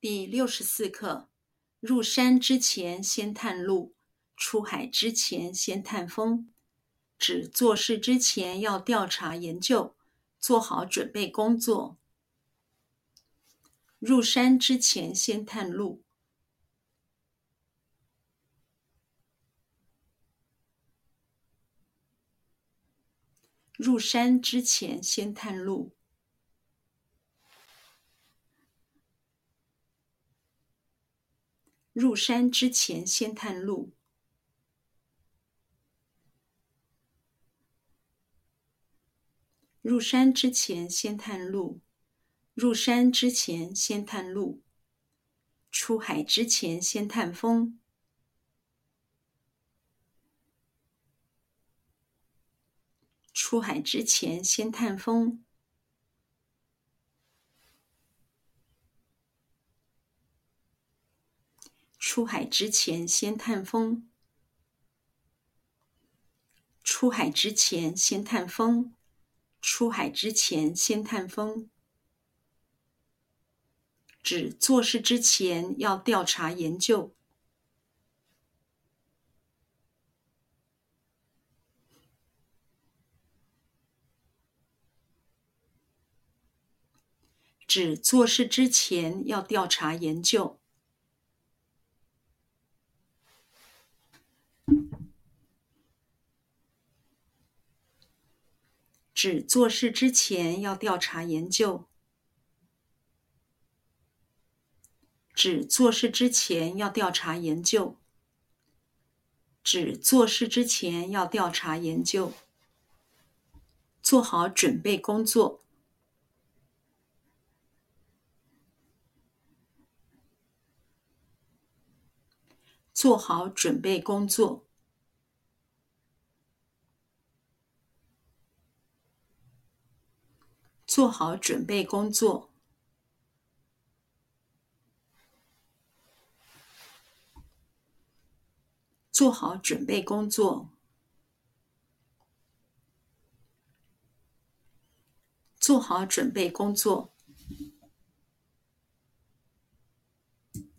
第六十四课：入山之前先探路，出海之前先探风。指做事之前要调查研究，做好准备工作。入山之前先探路。入山之前先探路。入山之前先探路。入山之前先探路。入山之前先探路。出海之前先探风。出海之前先探风。出海之前先探风。出海之前先探风。出海之前先探风。指做事之前要调查研究。指做事之前要调查研究。指做事之前要调查研究。指做事之前要调查研究。指做事之前要调查研究。做好准备工作。做好准备工作。做好准备工作。做好准备工作。做好准备工作。